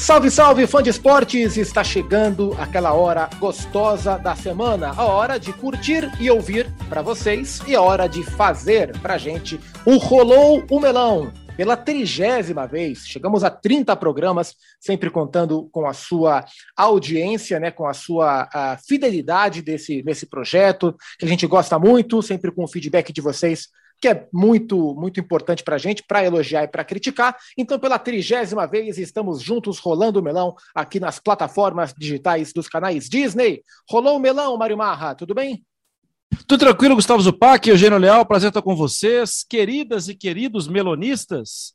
Salve, salve, fã de esportes! Está chegando aquela hora gostosa da semana, a hora de curtir e ouvir para vocês e a hora de fazer pra gente o Rolou o Melão. Pela trigésima vez, chegamos a 30 programas, sempre contando com a sua audiência, né, com a sua a fidelidade desse, desse projeto, que a gente gosta muito, sempre com o feedback de vocês que é muito, muito importante para a gente, para elogiar e para criticar. Então, pela trigésima vez, estamos juntos rolando o melão aqui nas plataformas digitais dos canais Disney. Rolou o melão, Mário Marra, tudo bem? Tudo tranquilo, Gustavo Zupac, Eugênio Leal, prazer estar com vocês, queridas e queridos melonistas.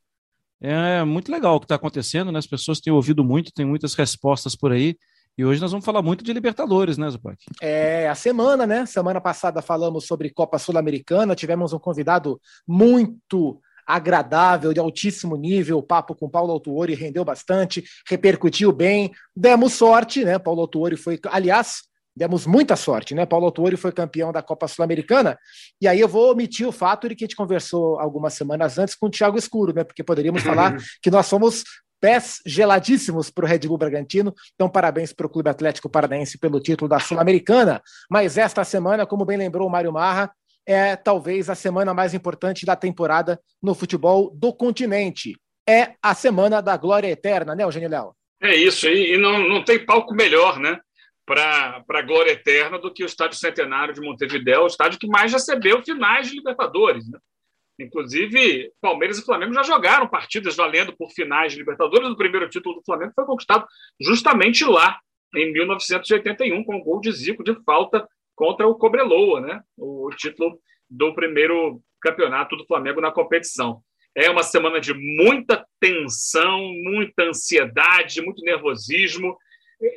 É muito legal o que está acontecendo, né? As pessoas têm ouvido muito, tem muitas respostas por aí. E hoje nós vamos falar muito de Libertadores, né, Zupac? É, a semana, né? Semana passada falamos sobre Copa Sul-Americana, tivemos um convidado muito agradável, de altíssimo nível, o papo com Paulo Autuori rendeu bastante, repercutiu bem, demos sorte, né? Paulo Autuori foi, aliás, demos muita sorte, né? Paulo Autuori foi campeão da Copa Sul-Americana, e aí eu vou omitir o fato de que a gente conversou algumas semanas antes com o Thiago Escuro, né? Porque poderíamos falar que nós somos pés geladíssimos para o Red Bull Bragantino. Então, parabéns para o Clube Atlético Paranaense pelo título da Sul-Americana. Mas esta semana, como bem lembrou o Mário Marra, é talvez a semana mais importante da temporada no futebol do continente. É a semana da glória eterna, né, Eugênio Léo? É isso, e, não, não tem palco melhor, né? Para a glória eterna do que o Estádio Centenário de Montevideo, o estádio que mais recebeu finais de Libertadores. Né? Inclusive, Palmeiras e Flamengo já jogaram partidas valendo por finais de Libertadores. O primeiro título do Flamengo foi conquistado justamente lá, em 1981, com o gol de Zico de falta contra o Cobreloa, né? o título do primeiro campeonato do Flamengo na competição. É uma semana de muita tensão, muita ansiedade, muito nervosismo,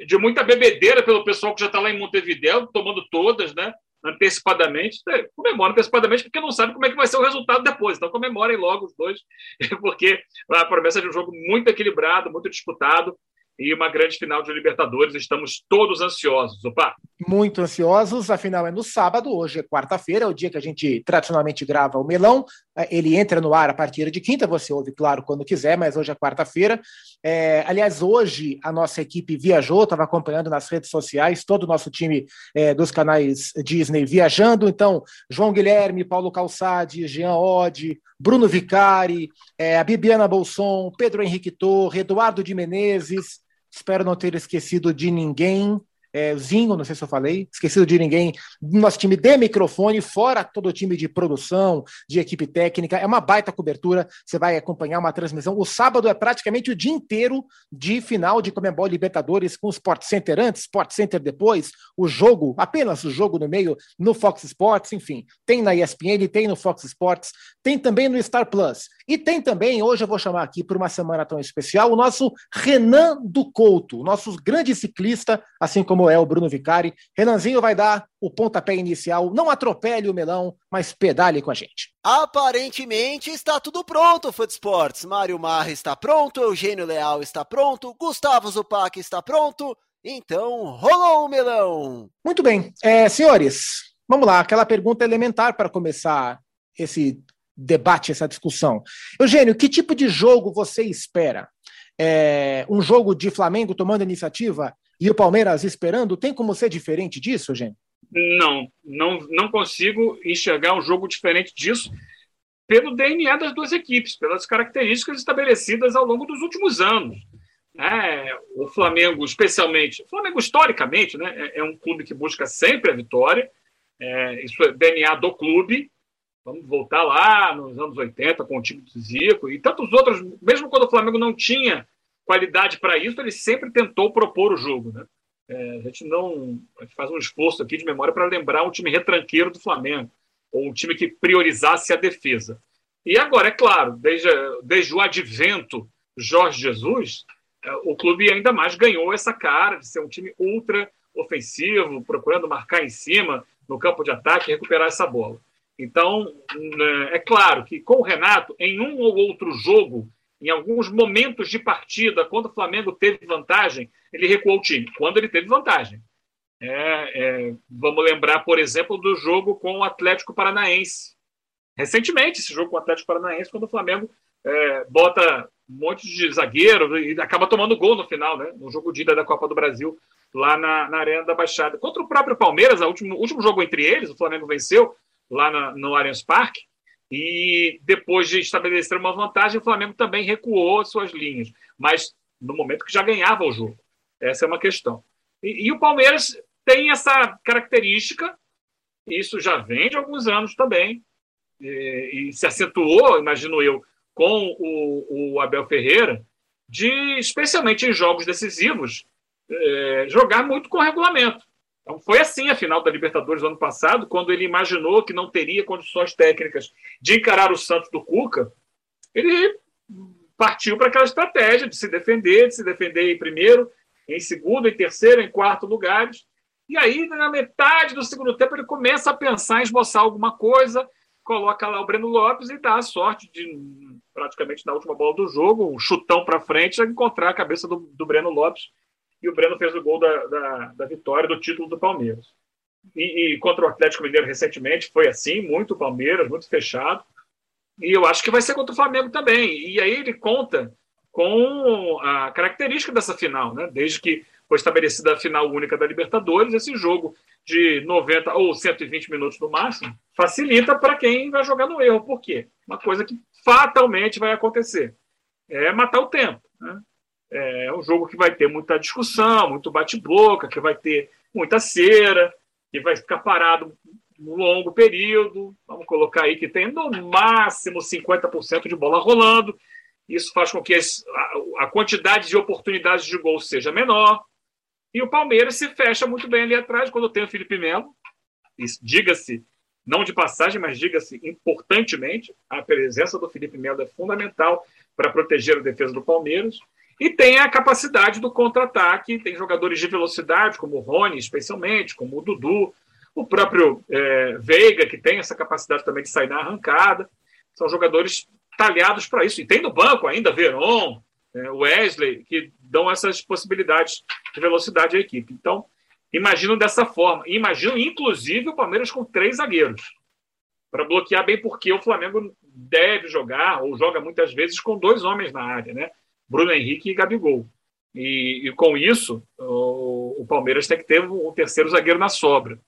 de muita bebedeira pelo pessoal que já está lá em Montevideo, tomando todas, né? Antecipadamente, é, comemora antecipadamente porque não sabe como é que vai ser o resultado depois. Então comemorem logo os dois, porque a promessa de um jogo muito equilibrado, muito disputado e uma grande final de Libertadores. Estamos todos ansiosos, opa! Muito ansiosos, afinal é no sábado, hoje é quarta-feira, é o dia que a gente tradicionalmente grava o melão. É, ele entra no ar a partir de quinta, você ouve, claro, quando quiser, mas hoje é quarta-feira. É, aliás, hoje a nossa equipe viajou, estava acompanhando nas redes sociais, todo o nosso time é, dos canais Disney viajando. Então, João Guilherme, Paulo Calçade, Jean Oddi, Bruno Vicari, é, a Bibiana Bolson, Pedro Henrique Torre, Eduardo de Menezes, Espero não ter esquecido de ninguém é, Zinho, não sei se eu falei, esquecido de ninguém, nosso time de microfone, fora todo o time de produção, de equipe técnica, é uma baita cobertura, você vai acompanhar uma transmissão, o sábado é praticamente o dia inteiro de final de Comembol Libertadores com o Sport Center antes, Sport Center depois, o jogo, apenas o jogo no meio, no Fox Sports, enfim, tem na ESPN, tem no Fox Sports, tem também no Star Plus, e tem também, hoje eu vou chamar aqui por uma semana tão especial, o nosso Renan do Couto, nosso grande ciclista, assim como é o Bruno Vicari. Renanzinho vai dar o pontapé inicial. Não atropele o melão, mas pedale com a gente. Aparentemente está tudo pronto, Foot Sports. Mário Marra está pronto, Eugênio Leal está pronto, Gustavo Zupac está pronto. Então, rolou o melão! Muito bem. É, senhores, vamos lá. Aquela pergunta elementar para começar esse debate, essa discussão. Eugênio, que tipo de jogo você espera? É, um jogo de Flamengo tomando iniciativa e o Palmeiras esperando, tem como ser diferente disso, gente? Não, não, não consigo enxergar um jogo diferente disso pelo DNA das duas equipes, pelas características estabelecidas ao longo dos últimos anos. É, o Flamengo, especialmente, o Flamengo historicamente né, é, é um clube que busca sempre a vitória, é, isso é DNA do clube. Vamos voltar lá nos anos 80 com o time do Zico e tantos outros, mesmo quando o Flamengo não tinha qualidade para isso, ele sempre tentou propor o jogo. Né? É, a gente não a gente faz um esforço aqui de memória para lembrar um time retranqueiro do Flamengo, ou um time que priorizasse a defesa. E agora, é claro, desde, desde o advento Jorge Jesus, é, o clube ainda mais ganhou essa cara de ser um time ultra ofensivo, procurando marcar em cima no campo de ataque e recuperar essa bola. Então, né, é claro que com o Renato, em um ou outro jogo, em alguns momentos de partida, quando o Flamengo teve vantagem, ele recuou o time. Quando ele teve vantagem. É, é, vamos lembrar, por exemplo, do jogo com o Atlético Paranaense. Recentemente, esse jogo com o Atlético Paranaense, quando o Flamengo é, bota um monte de zagueiro e acaba tomando gol no final, né? No jogo de ida da Copa do Brasil, lá na, na Arena da Baixada. Contra o próprio Palmeiras, o último, último jogo entre eles, o Flamengo venceu lá na, no Allianz Parque, e depois de estabelecer uma vantagem, o Flamengo também recuou suas linhas, mas no momento que já ganhava o jogo. Essa é uma questão. E, e o Palmeiras tem essa característica, isso já vem de alguns anos também, e, e se acentuou, imagino eu, com o, o Abel Ferreira, de, especialmente em jogos decisivos, é, jogar muito com regulamento. Então, foi assim a final da Libertadores do ano passado, quando ele imaginou que não teria condições técnicas de encarar o Santos do Cuca, ele partiu para aquela estratégia de se defender, de se defender em primeiro, em segundo, em terceiro, em quarto lugares. E aí, na metade do segundo tempo, ele começa a pensar em esboçar alguma coisa, coloca lá o Breno Lopes e dá a sorte de praticamente na última bola do jogo, um chutão para frente, encontrar a cabeça do, do Breno Lopes. E o Breno fez o gol da, da, da vitória, do título do Palmeiras. E, e, contra o Atlético Mineiro recentemente foi assim, muito Palmeiras, muito fechado. E eu acho que vai ser contra o Flamengo também. E aí ele conta com a característica dessa final, né? Desde que foi estabelecida a final única da Libertadores, esse jogo de 90 ou 120 minutos no máximo facilita para quem vai jogar no erro. Por quê? Uma coisa que fatalmente vai acontecer. É matar o tempo. Né? É um jogo que vai ter muita discussão, muito bate-boca, que vai ter muita cera, que vai ficar parado um longo período. Vamos colocar aí que tem no máximo 50% de bola rolando. Isso faz com que a, quantidade de oportunidades de gol seja menor. E o Palmeiras se fecha muito bem ali atrás quando tem o Felipe Melo. Diga-se não de passagem, mas diga-se importantemente, a presença do Felipe Melo é fundamental para proteger a defesa do Palmeiras. E tem a capacidade do contra-ataque, tem jogadores de velocidade, como o Rony, especialmente, como o Dudu, o próprio é, Veiga, que tem essa capacidade também de sair na arrancada. São jogadores talhados para isso. E tem no banco ainda Veron, é, Wesley, que dão essas possibilidades de velocidade à equipe. Então, Imagino dessa forma. Imagino, inclusive, o Palmeiras com três zagueiros. Para bloquear bem, porque o Flamengo deve jogar, ou joga muitas vezes, com dois homens na área, né? Bruno Henrique e Gabigol. E, e com isso, o, o, Palmeiras tem que ter um, um terceiro zagueiro na sobra.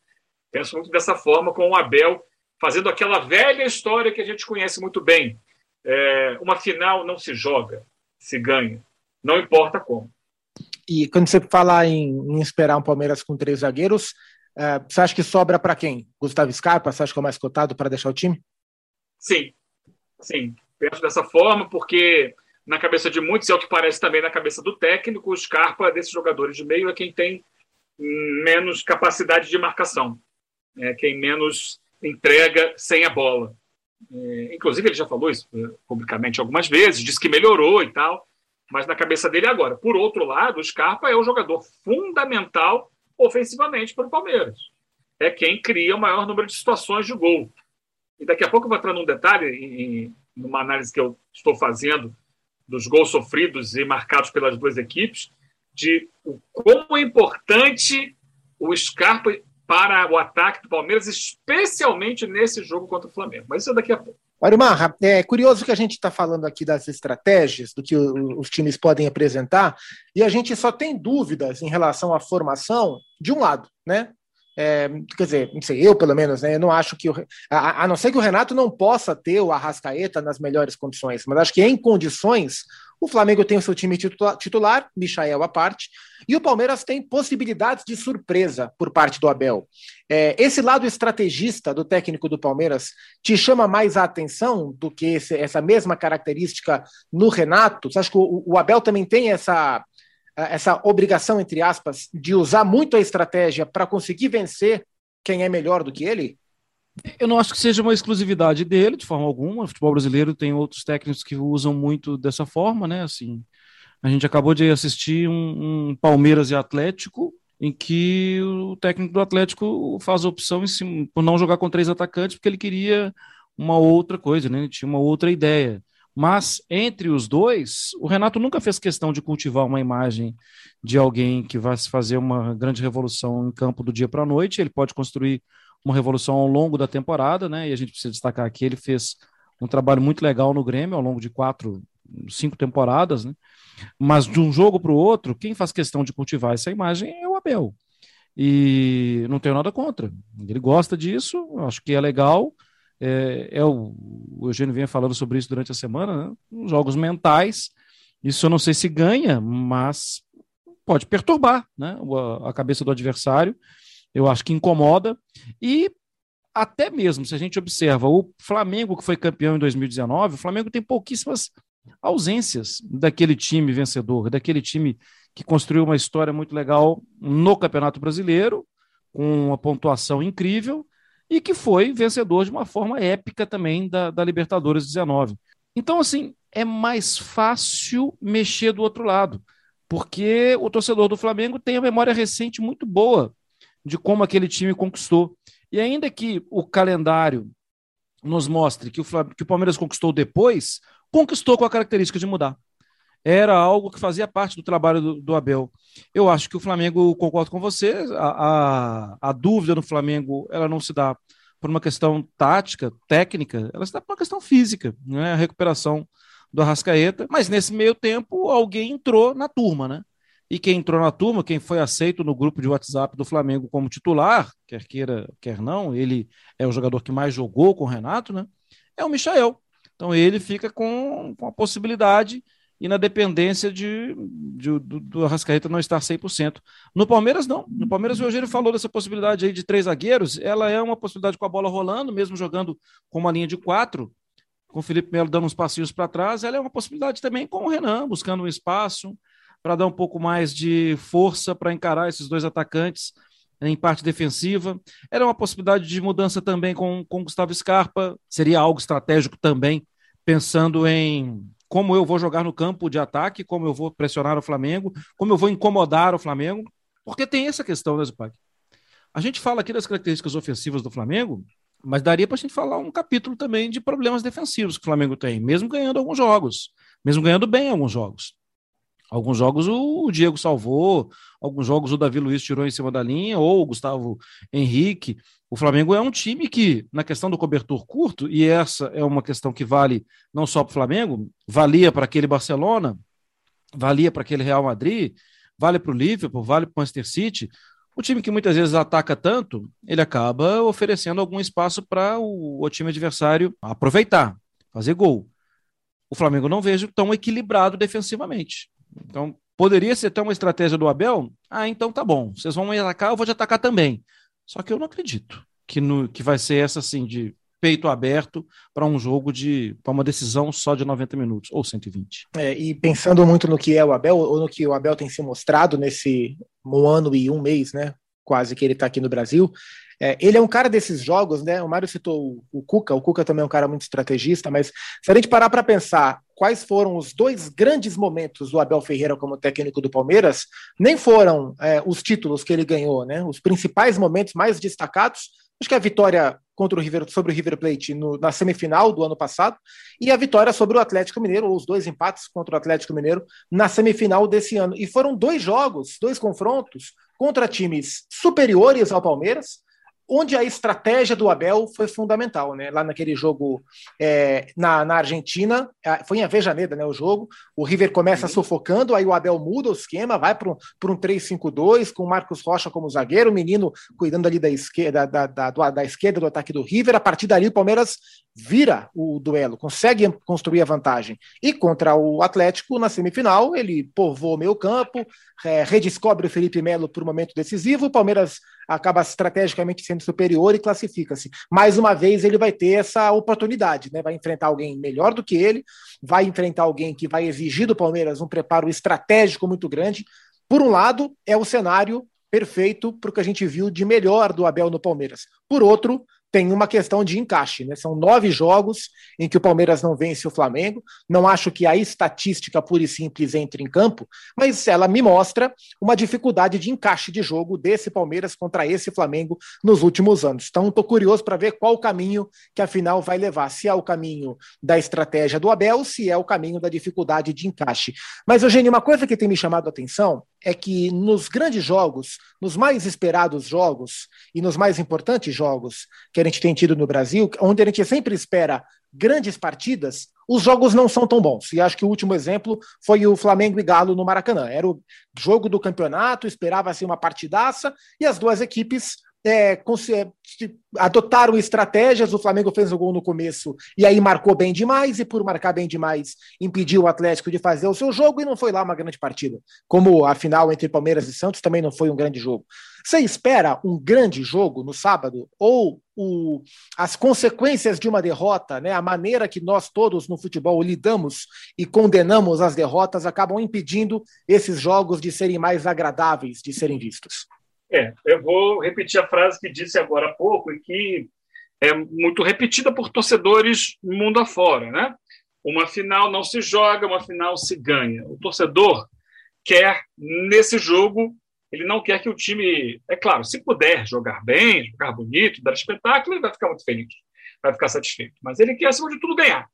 Penso muito dessa forma, com o Abel fazendo aquela velha história que a gente conhece muito bem. É, uma final não se joga, se ganha. Não importa como. E quando você fala em, em esperar um Palmeiras com três zagueiros, uh, você acha que sobra para quem? Gustavo Scarpa? Você acha que é o mais cotado para deixar o time? Sim, sim. Penso dessa forma, porque na cabeça de muitos, e é o que parece também na cabeça do técnico, o Scarpa, desses jogadores de meio, é quem tem menos capacidade de marcação, é quem menos entrega sem a bola. É, inclusive, ele já falou isso é, publicamente algumas vezes, disse que melhorou e tal, mas na cabeça dele agora. Por outro lado, o Scarpa é o jogador fundamental ofensivamente para o Palmeiras. É quem cria o maior número de situações de gol. E daqui a pouco eu vou entrar num detalhe, em, numa análise que eu estou fazendo dos gols sofridos e marcados pelas duas equipes, de como é importante o Scarpa para o ataque do Palmeiras, especialmente nesse jogo contra o Flamengo. Mas isso é daqui a pouco. Marra, é curioso que a gente está falando aqui das estratégias, do que os times podem apresentar, e a gente só tem dúvidas em relação à formação de um lado, né? É, quer dizer, não sei, eu pelo menos, né? Eu não acho que o, a, a, não ser que o Renato não possa ter o Arrascaeta nas melhores condições, mas acho que em condições o Flamengo tem o seu time titular, Michael à parte, e o Palmeiras tem possibilidades de surpresa por parte do Abel. É, esse lado estrategista do técnico do Palmeiras te chama mais a atenção do que esse, essa mesma característica no Renato? Você acha que o, o Abel também tem essa, essa obrigação, entre aspas, de usar muito a estratégia para conseguir vencer quem é melhor do que ele? Eu não acho que seja uma exclusividade dele, de forma alguma. O futebol brasileiro tem outros técnicos que usam muito dessa forma, né? Assim, a gente acabou de assistir um, um Palmeiras e Atlético, em que o técnico do Atlético faz a opção cima, por não jogar com três atacantes, porque ele queria uma outra coisa, né? Ele tinha uma outra ideia. Mas entre os dois, o Renato nunca fez questão de cultivar uma imagem de alguém que vai fazer uma grande revolução em campo do dia para a noite. Ele pode construir uma revolução ao longo da temporada, né? E a gente precisa destacar que ele fez um trabalho muito legal no Grêmio ao longo de quatro, cinco temporadas, né? Mas de um jogo para o outro, quem faz questão de cultivar essa imagem é o Abel. E não tenho nada contra. Ele gosta disso, acho que é legal. É, é o, o Eugênio vinha falando sobre isso durante a semana, né? jogos mentais. Isso eu não sei se ganha, mas pode perturbar né? a, a cabeça do adversário. Eu acho que incomoda. E até mesmo se a gente observa o Flamengo, que foi campeão em 2019, o Flamengo tem pouquíssimas ausências daquele time vencedor, daquele time que construiu uma história muito legal no Campeonato Brasileiro, com uma pontuação incrível, e que foi vencedor de uma forma épica também da, da Libertadores 19. Então, assim, é mais fácil mexer do outro lado, porque o torcedor do Flamengo tem a memória recente muito boa de como aquele time conquistou. E ainda que o calendário nos mostre que o, que o Palmeiras conquistou depois, conquistou com a característica de mudar. Era algo que fazia parte do trabalho do, do Abel. Eu acho que o Flamengo, concordo com você, a, a, a, dúvida no Flamengo ela não se dá por uma questão tática, técnica, ela se dá por uma questão física, né? a recuperação do Arrascaeta. Mas nesse meio tempo, alguém entrou na turma, né? E quem entrou na turma, quem foi aceito no grupo de WhatsApp do Flamengo como titular, quer queira, quer não, ele é o jogador que mais jogou com o Renato, né? É o Michael. Então ele fica com, com a possibilidade e na dependência de, de do, do Arrascaeta não estar 100%. No Palmeiras, não. No Palmeiras, o Eugênio falou dessa possibilidade aí de três zagueiros. Ela é uma possibilidade com a bola rolando, mesmo jogando com uma linha de quatro, com o Felipe Melo dando uns passinhos para trás. Ela é uma possibilidade também com o Renan, buscando um espaço para dar um pouco mais de força para encarar esses dois atacantes em parte defensiva. Era uma possibilidade de mudança também com, com Gustavo Scarpa, seria algo estratégico também, pensando em como eu vou jogar no campo de ataque, como eu vou pressionar o Flamengo, como eu vou incomodar o Flamengo, porque tem essa questão, né, Zupac? A gente fala aqui das características ofensivas do Flamengo, mas daria para a gente falar um capítulo também de problemas defensivos que o Flamengo tem, mesmo ganhando alguns jogos, mesmo ganhando bem alguns jogos. Alguns jogos o Diego salvou, alguns jogos o Davi Luiz tirou em cima da linha, ou o Gustavo Henrique. O Flamengo é um time que, na questão do cobertor curto, e essa é uma questão que vale não só para o Flamengo, valia para aquele Barcelona, valia para aquele Real Madrid, vale para o Liverpool, vale para o Manchester City. O time que muitas vezes ataca tanto, ele acaba oferecendo algum espaço para o, o time adversário aproveitar, fazer gol. O Flamengo não vejo tão equilibrado defensivamente. Então, poderia ser até uma estratégia do Abel? Ah, então tá bom. Vocês vão me atacar, eu vou te atacar também. Só que eu não acredito que, no, que vai ser essa assim de peito aberto para um jogo de para uma decisão só de 90 minutos ou 120. É, e pensando muito no que é o Abel ou no que o Abel tem se mostrado nesse um ano e um mês, né? Quase que ele está aqui no Brasil. É, ele é um cara desses jogos, né? O Mário citou o, Cuca, o Cuca também é um cara muito estrategista, mas se a gente parar para pensar quais foram os dois grandes momentos do Abel Ferreira como técnico do Palmeiras, nem foram é, os títulos que ele ganhou, né? Os principais momentos mais destacados, acho que a vitória contra o River, sobre o River Plate no, na semifinal do ano passado e a vitória sobre o Atlético Mineiro, ou os dois empates contra o Atlético Mineiro na semifinal desse ano. E foram dois jogos, dois confrontos contra times superiores ao Palmeiras, onde a estratégia do Abel foi fundamental, né? Lá naquele jogo é, na, na Argentina, foi em Avejaneda, né? O jogo, o River começa Sim. sufocando, aí o Abel muda o esquema, vai para um, um 3-5-2, com o Marcos Rocha como zagueiro, o menino cuidando ali da esquerda, da, da, da, da esquerda do ataque do River. A partir dali, o Palmeiras vira o duelo, consegue construir a vantagem. E contra o Atlético, na semifinal, ele povoa o meio campo, é, redescobre o Felipe Melo por um momento decisivo, o Palmeiras acaba estrategicamente sendo superior e classifica-se. Mais uma vez, ele vai ter essa oportunidade, né? Vai enfrentar alguém melhor do que ele, vai enfrentar alguém que vai exigir do Palmeiras um preparo estratégico muito grande. Por um lado, é o cenário perfeito para o que a gente viu de melhor do Abel no Palmeiras. Por outro, tem uma questão de encaixe, né? São nove jogos em que o Palmeiras não vence o Flamengo. Não acho que a estatística pura e simples entre em campo, mas ela me mostra uma dificuldade de encaixe de jogo desse Palmeiras contra esse Flamengo nos últimos anos. Então, estou curioso para ver qual o caminho que a final vai levar. Se é o caminho da estratégia do Abel, se é o caminho da dificuldade de encaixe. Mas, Eugênio, uma coisa que tem me chamado a atenção é que nos grandes jogos, nos mais esperados jogos e nos mais importantes jogos que a gente tem tido no Brasil, onde a gente sempre espera grandes partidas, os jogos não são tão bons. E acho que o último exemplo foi o Flamengo e Galo no Maracanã. Era o jogo do campeonato, esperava-se uma partidaça, e as duas equipes é, adotaram estratégias. O Flamengo fez o gol no começo e aí marcou bem demais, e por marcar bem demais, impediu o Atlético de fazer o seu jogo e não foi lá uma grande partida. Como a final entre Palmeiras e Santos também não foi um grande jogo. Você espera um grande jogo no sábado? Ou o, as consequências de uma derrota, né, a maneira que nós todos no futebol lidamos e condenamos as derrotas, acabam impedindo esses jogos de serem mais agradáveis de serem vistos? É, eu vou repetir a frase que disse agora há pouco e que é muito repetida por torcedores mundo afora, né? Uma final não se joga, uma final se ganha. O torcedor quer, nesse jogo, ele não quer que o time, é claro, se puder jogar bem, jogar bonito, dar espetáculo, ele vai ficar muito feliz, vai ficar satisfeito. Mas ele quer, acima de tudo, ganhar.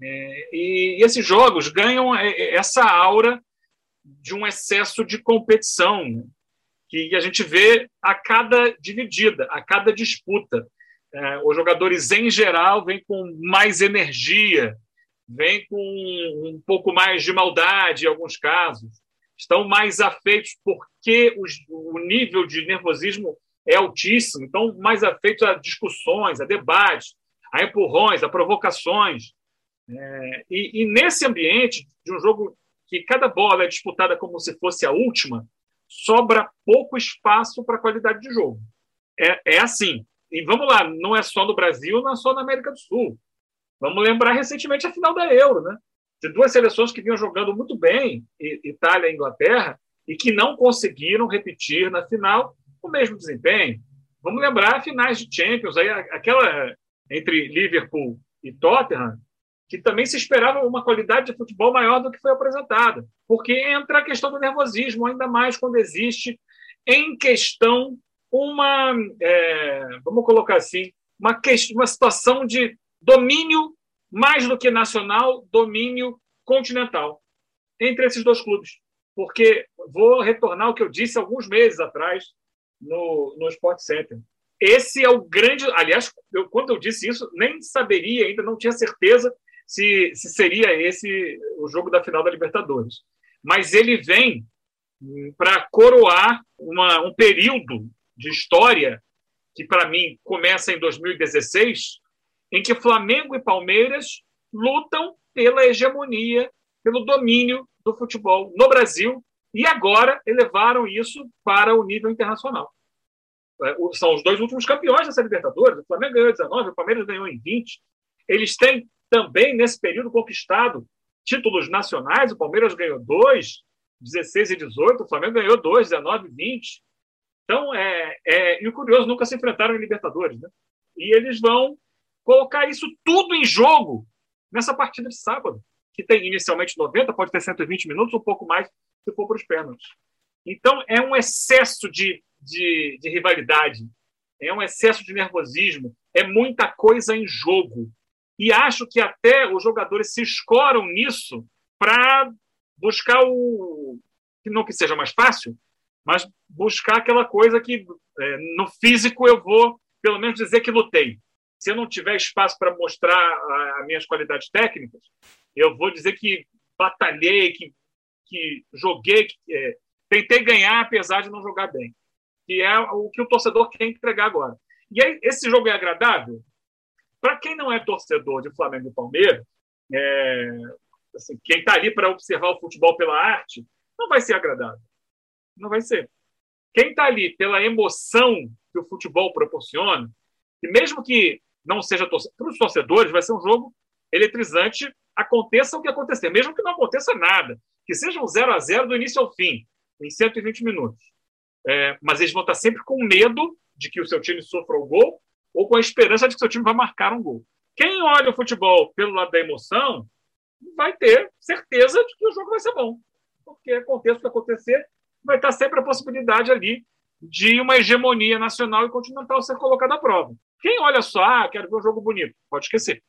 É, e, esses jogos ganham é, é, essa aura de um excesso de competição, né? Que a gente vê a cada dividida, a cada disputa. É, os jogadores, em geral, vêm com mais energia, vêm com um pouco mais de maldade, em alguns casos. Estão mais afeitos porque os, o nível de nervosismo é altíssimo, então mais afeitos a discussões, a debates, a empurrões, a provocações. É, e, e nesse ambiente de um jogo que cada bola é disputada como se fosse a última, sobra pouco espaço para qualidade de jogo. É, é assim. E vamos lá, não é só no Brasil, não é só na América do Sul. Vamos lembrar recentemente a final da Euro, né? De duas seleções que vinham jogando muito bem, Itália e Inglaterra, e que não conseguiram repetir na final o mesmo desempenho. Vamos lembrar finais de Champions, aí, aquela entre Liverpool e Tottenham, que também se esperava uma qualidade de futebol maior do que foi apresentada, porque entra a questão do nervosismo, ainda mais quando existe em questão uma, é, vamos colocar assim, uma, uma situação de domínio mais do que nacional, domínio continental entre esses dois clubes. Porque vou retornar ao que eu disse alguns meses atrás no, no Sport Center. Esse é o grande. Aliás, eu, quando eu disse isso, nem saberia, ainda não tinha certeza se, se seria esse o jogo da final da Libertadores. Mas ele vem para coroar uma, um período de história que, para mim, começa em 2016, em que Flamengo e Palmeiras lutam pela hegemonia, pelo domínio do futebol no Brasil e agora elevaram isso para o nível internacional. É, são os dois últimos campeões dessa Libertadores. O Flamengo ganhou 19, o Palmeiras ganhou em 20. Eles têm também, nesse período, conquistado títulos nacionais. O Palmeiras ganhou dois, 16 e 18. O Flamengo ganhou dois, 19 e 20. Então, é, é, e o curioso, nunca se enfrentaram em Libertadores. Né? E eles vão colocar isso tudo em jogo nessa partida de sábado, que tem inicialmente 90, pode ter 120 minutos, um pouco mais se for para os pênaltis. Então, é um excesso de, de, de rivalidade, é um excesso de nervosismo, é muita coisa em jogo. E acho que até os jogadores se escoram nisso para buscar o. não que seja mais fácil, mas buscar aquela coisa que é, no físico eu vou, pelo menos, dizer que lutei. Se eu não tiver espaço para mostrar as minhas qualidades técnicas, eu vou dizer que batalhei, que, que joguei, que é, tentei ganhar apesar de não jogar bem. Que é o que o torcedor quer entregar agora. E aí, esse jogo é agradável? Para quem não é torcedor de Flamengo e Palmeiras, é, assim, quem está ali para observar o futebol pela arte, não vai ser agradável. Não vai ser. Quem está ali pela emoção que o futebol proporciona, e mesmo que não seja para os torcedores, vai ser um jogo eletrizante, aconteça o que acontecer, mesmo que não aconteça nada, que seja um 0 a 0 do início ao fim, em 120 minutos. É, mas eles vão estar sempre com medo de que o seu time sofra o gol ou com a esperança de que seu time vai marcar um gol. Quem olha o futebol pelo lado da emoção vai ter certeza de que o jogo vai ser bom. Porque aconteça o que acontecer, vai estar sempre a possibilidade ali de uma hegemonia nacional e continental ser colocada à prova. Quem olha só, ah, quero ver um jogo bonito, pode esquecer.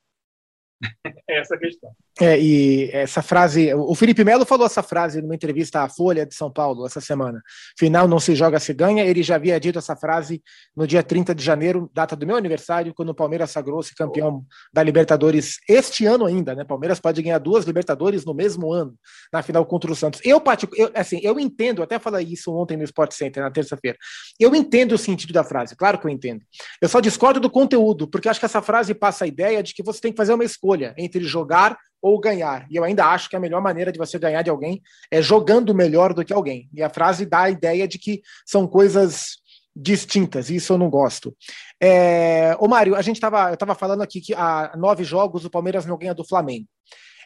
É essa questão. É, e essa frase, o Felipe Melo falou essa frase numa entrevista à Folha de São Paulo essa semana. Final não se joga, se ganha. Ele já havia dito essa frase no dia 30 de janeiro, data do meu aniversário, quando o Palmeiras sagrou-se campeão da Libertadores este ano ainda, né? Palmeiras pode ganhar duas Libertadores no mesmo ano, na final contra o Santos. Eu, eu assim, eu entendo, até falei isso ontem no Sport Center, na terça-feira. Eu entendo o sentido da frase, claro que eu entendo. Eu só discordo do conteúdo, porque acho que essa frase passa a ideia de que você tem que fazer uma escolha entre jogar ou ganhar. E eu ainda acho que a melhor maneira de você ganhar de alguém é jogando melhor do que alguém. E a frase dá a ideia de que são coisas distintas, e isso eu não gosto. É, ô Mário, a gente estava, eu estava falando aqui que há nove jogos o Palmeiras não ganha do Flamengo.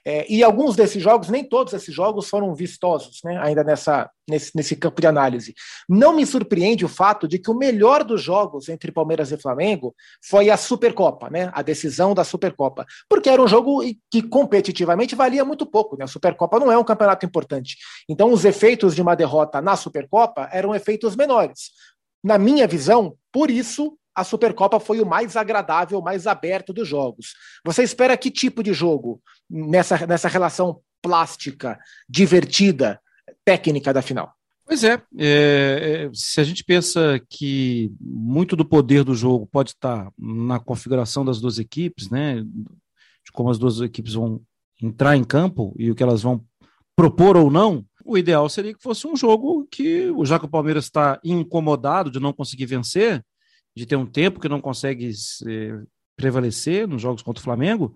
É, e alguns desses jogos, nem todos esses jogos foram vistosos, né, ainda nessa, nesse, nesse campo de análise. Não me surpreende o fato de que o melhor dos jogos entre Palmeiras e Flamengo foi a Supercopa, né, a decisão da Supercopa, porque era um jogo que competitivamente valia muito pouco. Né, a Supercopa não é um campeonato importante. Então, os efeitos de uma derrota na Supercopa eram efeitos menores. Na minha visão, por isso, a Supercopa foi o mais agradável, o mais aberto dos jogos. Você espera que tipo de jogo nessa, nessa relação plástica, divertida, técnica da final? Pois é, é, é, se a gente pensa que muito do poder do jogo pode estar na configuração das duas equipes, né, de como as duas equipes vão entrar em campo e o que elas vão propor ou não, o ideal seria que fosse um jogo que, já que o Palmeiras está incomodado de não conseguir vencer, de ter um tempo que não consegue é, prevalecer nos jogos contra o Flamengo,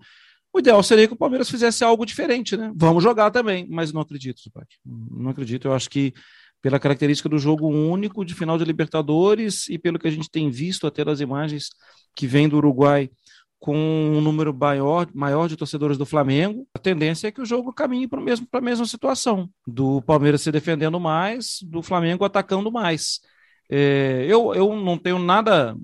o ideal seria que o Palmeiras fizesse algo diferente, né? Vamos jogar também, mas não acredito, Zupac. Não acredito. Eu acho que pela característica do jogo único de final de Libertadores e pelo que a gente tem visto até das imagens que vem do Uruguai com um número maior, maior de torcedores do Flamengo, a tendência é que o jogo caminhe para a mesma situação, do Palmeiras se defendendo mais, do Flamengo atacando mais. É, eu, eu não tenho nada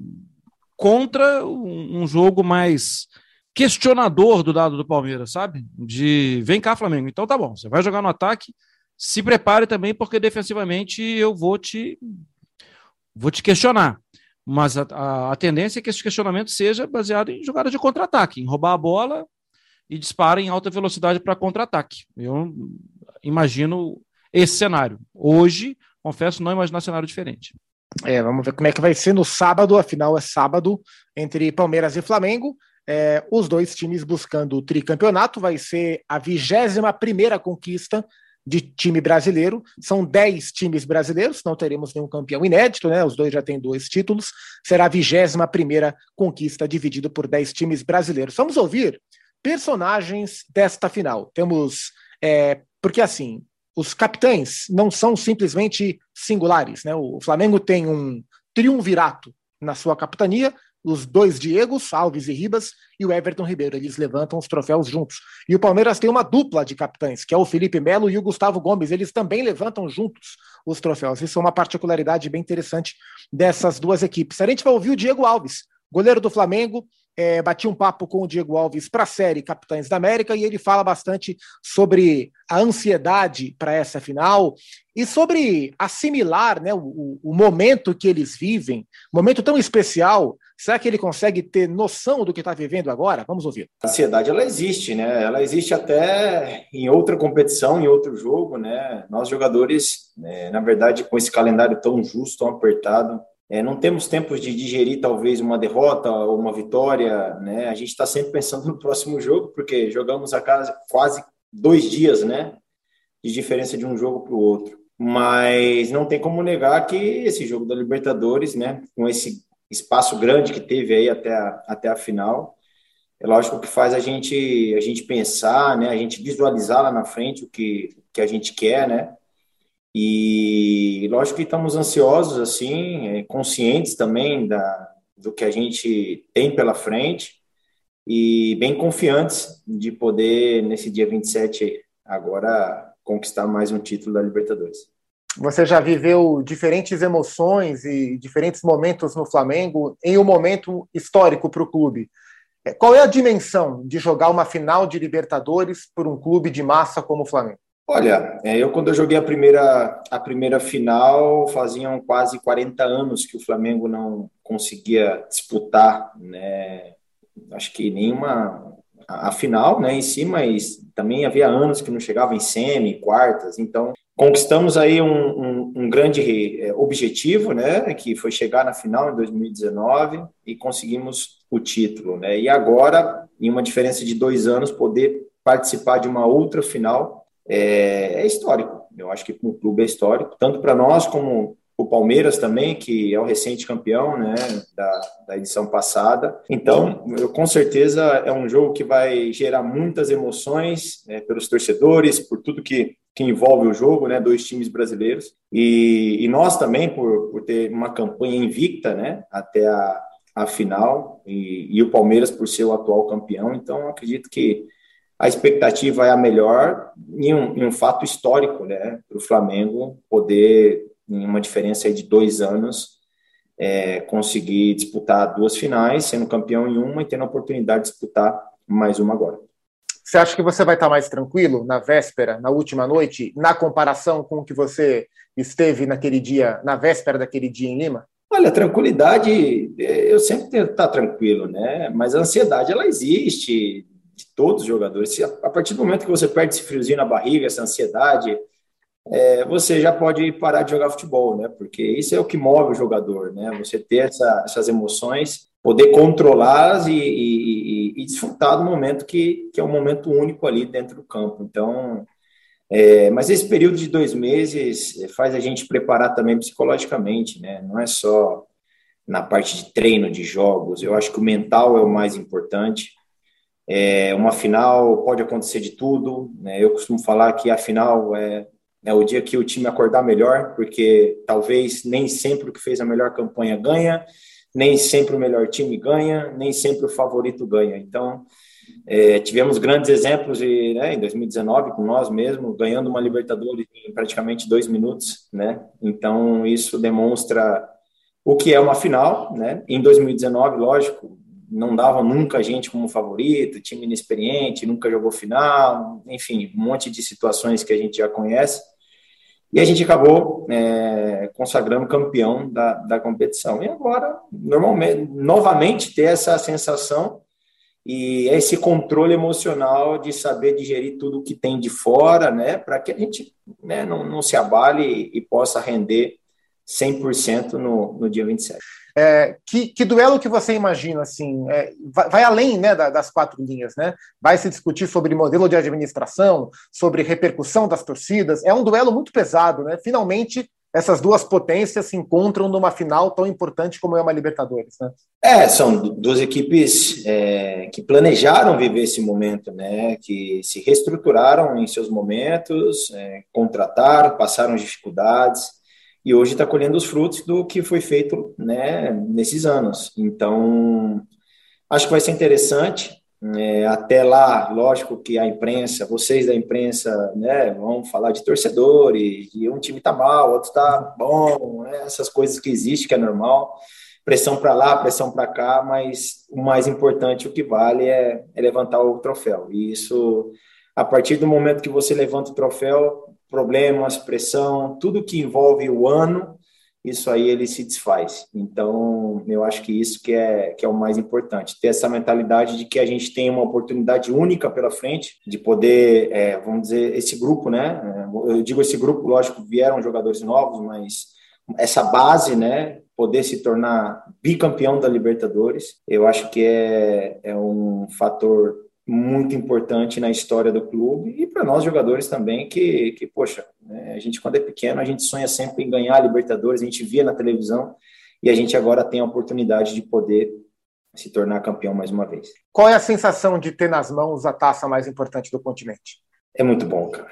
contra um, um jogo mais questionador do dado do Palmeiras, sabe? De vem cá, Flamengo. Então tá bom, você vai jogar no ataque, se prepare também, porque defensivamente eu vou te vou te questionar. Mas a, a, a tendência é que esse questionamento seja baseado em jogada de contra-ataque, em roubar a bola e dispara em alta velocidade para contra-ataque. Eu imagino esse cenário. Hoje, confesso, não imaginar cenário diferente. É, vamos ver como é que vai ser no sábado, afinal é sábado, entre Palmeiras e Flamengo. É, os dois times buscando o tricampeonato, vai ser a 21 primeira conquista de time brasileiro. São 10 times brasileiros, não teremos nenhum campeão inédito, né? Os dois já têm dois títulos. Será a 21 primeira conquista dividido por 10 times brasileiros. Vamos ouvir personagens desta final. Temos. É, porque assim, os capitães não são simplesmente singulares. Né? O Flamengo tem um triunvirato na sua capitania, os dois Diegos, Alves e Ribas, e o Everton Ribeiro. Eles levantam os troféus juntos. E o Palmeiras tem uma dupla de capitães, que é o Felipe Melo e o Gustavo Gomes. Eles também levantam juntos os troféus. Isso é uma particularidade bem interessante dessas duas equipes. A gente vai ouvir o Diego Alves, goleiro do Flamengo, é, bati um papo com o Diego Alves para a série Capitães da América e ele fala bastante sobre a ansiedade para essa final e sobre assimilar né, o, o, momento que eles vivem, momento tão especial. Será que ele consegue ter noção do que está vivendo agora? Vamos ouvir. A ansiedade ela existe, né? Ela existe até em outra competição, em outro jogo, né? Nós jogadores, né, na verdade, com esse calendário tão justo, tão apertado, é, não temos tempo de digerir talvez uma derrota ou uma vitória, né? A gente está sempre pensando no próximo jogo, porque jogamos a casa quase dois dias, né? De diferença de um jogo para o outro. Mas não tem como negar que esse jogo da Libertadores, né? Com esse espaço grande que teve aí até a, até a final, é lógico que faz a gente a gente pensar, né? A gente visualizar lá na frente o que, que a gente quer, né? E lógico que estamos ansiosos, assim, é, conscientes também da, do que a gente tem pela frente e bem confiantes de poder, nesse dia 27, agora conquistar mais um título da Libertadores. Você já viveu diferentes emoções e diferentes momentos no Flamengo em um momento histórico para o clube. É, qual é a dimensão de jogar uma final de Libertadores por um clube de massa como o Flamengo? Olha, é, eu quando eu joguei a primeira, a primeira final, faziam quase 40 anos que o Flamengo não conseguia disputar, né? Acho que nenhuma, a, final, né, em si, mas também havia anos que não chegava em semi, quartas, então conquistamos aí um, um, um, grande é, objetivo, né, que foi chegar na final em 2019 e conseguimos o título, né, e agora, em uma diferença de dois anos, poder participar de uma outra final é, é histórico. Eu acho que o clube é histórico, tanto para nós como o Palmeiras também, que é o recente campeão né, da, da edição passada. Então, eu, com certeza é um jogo que vai gerar muitas emoções né, pelos torcedores, por tudo que, que envolve o jogo, né, dois times brasileiros. E, e nós também, por, por ter uma campanha invicta né, até a, a final, e, e o Palmeiras por ser o atual campeão. Então, acredito que a expectativa é a melhor em um, um fato histórico, né, para o Flamengo poder em uma diferença de dois anos, é, conseguir disputar duas finais, sendo campeão em uma e tendo a oportunidade de disputar mais uma agora. Você acha que você vai estar mais tranquilo na véspera, na última noite, na comparação com o que você esteve naquele dia, na véspera daquele dia em Lima? Olha, tranquilidade, eu sempre tento estar tranquilo, né? Mas a ansiedade, ela existe de todos os jogadores. A partir do momento que você perde esse friozinho na barriga, essa ansiedade, é, você já pode parar de jogar futebol, né? Porque isso é o que move o jogador, né? Você ter essa, essas emoções, poder controlá-las e, e, e, desfrutar do momento que, que é um momento único ali dentro do campo. Então, é, mas esse período de dois meses faz a gente preparar também psicologicamente, né? Não é só na parte de treino, de jogos. Eu acho que o mental é o mais importante. É, uma final pode acontecer de tudo. Né? Eu costumo falar que a final é é o dia que o time acordar melhor, porque talvez nem sempre o que fez a melhor campanha ganha, nem sempre o melhor time ganha, nem sempre o favorito ganha. Então, é, tivemos grandes exemplos e, né, em 2019 com nós mesmos, ganhando uma Libertadores em praticamente dois minutos, né? Então, isso demonstra o que é uma final, né? Em 2019, lógico, não dava nunca a gente como favorito, time inexperiente, nunca jogou final, enfim, um monte de situações que a gente já conhece. E a gente acabou é, consagrando campeão da, da competição. E agora, normalmente, novamente, ter essa sensação e esse controle emocional de saber digerir tudo que tem de fora, né, para que a gente né, não, não se abale e, e possa render 100% no, no dia 27. É, que, que, duelo que você imagina assim é, vai, vai, além né, da, das quatro linhas, né? Vai se discutir sobre modelo de administração, sobre repercussão das torcidas. É um duelo muito pesado, né? Finalmente essas duas potências se encontram numa final tão importante como é uma Libertadores, né? É, são duas equipes é, que planejaram viver esse momento, né? Que se reestruturaram em seus momentos, é, contrataram, passaram dificuldades e hoje está colhendo os frutos do que foi feito né, nesses anos. Então, acho que vai ser interessante. É, até lá, lógico que a imprensa, vocês da imprensa, né, vão falar de torcedores, e um time está mal, outro está bom, né, essas coisas que existem, que é normal. Pressão para lá, pressão para cá, mas o mais importante, o que vale é, é levantar o troféu. E isso, a partir do momento que você levanta o troféu, problemas, pressão, tudo que envolve o ano, isso aí ele se desfaz. Então, eu acho que isso que é, que é o mais importante, ter essa mentalidade de que a gente tem uma oportunidade única pela frente, de poder, é, vamos dizer, esse grupo, né? Eu digo esse grupo, lógico, vieram jogadores novos, mas essa base, né? Poder se tornar bicampeão da Libertadores, eu acho que é, é um fator muito importante na história do clube e para nós jogadores também que, que poxa, né, a gente quando é pequeno a gente sonha sempre em ganhar a Libertadores, a gente via na televisão e a gente agora tem a oportunidade de poder se tornar campeão mais uma vez. Qual é a sensação de ter nas mãos a taça mais importante do continente? É muito bom, cara.